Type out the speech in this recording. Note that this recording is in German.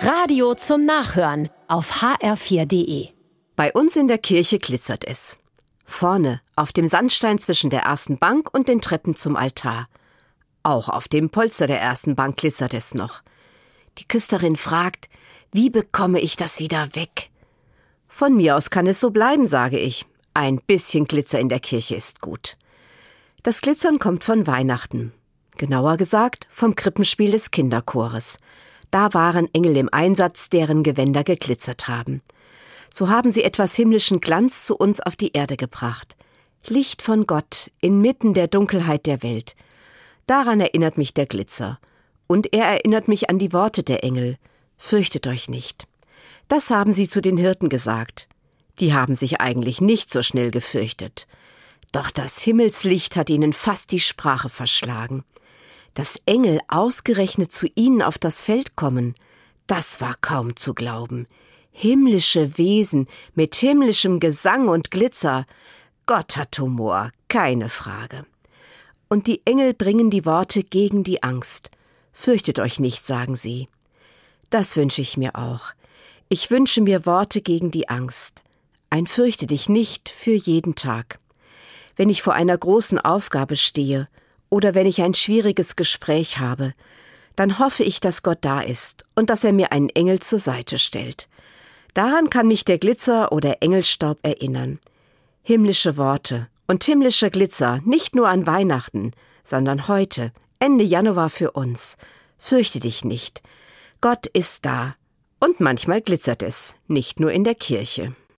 Radio zum Nachhören auf hr4.de. Bei uns in der Kirche glitzert es. Vorne, auf dem Sandstein zwischen der ersten Bank und den Treppen zum Altar. Auch auf dem Polster der ersten Bank glitzert es noch. Die Küsterin fragt, wie bekomme ich das wieder weg? Von mir aus kann es so bleiben, sage ich. Ein bisschen Glitzer in der Kirche ist gut. Das Glitzern kommt von Weihnachten. Genauer gesagt vom Krippenspiel des Kinderchores. Da waren Engel im Einsatz, deren Gewänder geglitzert haben. So haben sie etwas himmlischen Glanz zu uns auf die Erde gebracht. Licht von Gott inmitten der Dunkelheit der Welt. Daran erinnert mich der Glitzer. Und er erinnert mich an die Worte der Engel. Fürchtet euch nicht. Das haben sie zu den Hirten gesagt. Die haben sich eigentlich nicht so schnell gefürchtet. Doch das Himmelslicht hat ihnen fast die Sprache verschlagen. Dass Engel ausgerechnet zu ihnen auf das Feld kommen, das war kaum zu glauben. Himmlische Wesen mit himmlischem Gesang und Glitzer. Gott hat Humor, keine Frage. Und die Engel bringen die Worte gegen die Angst. Fürchtet euch nicht, sagen sie. Das wünsche ich mir auch. Ich wünsche mir Worte gegen die Angst. Ein Fürchte dich nicht für jeden Tag. Wenn ich vor einer großen Aufgabe stehe oder wenn ich ein schwieriges Gespräch habe, dann hoffe ich, dass Gott da ist und dass er mir einen Engel zur Seite stellt. Daran kann mich der Glitzer oder Engelstaub erinnern. Himmlische Worte und himmlischer Glitzer nicht nur an Weihnachten, sondern heute, Ende Januar für uns. Fürchte dich nicht. Gott ist da und manchmal glitzert es, nicht nur in der Kirche.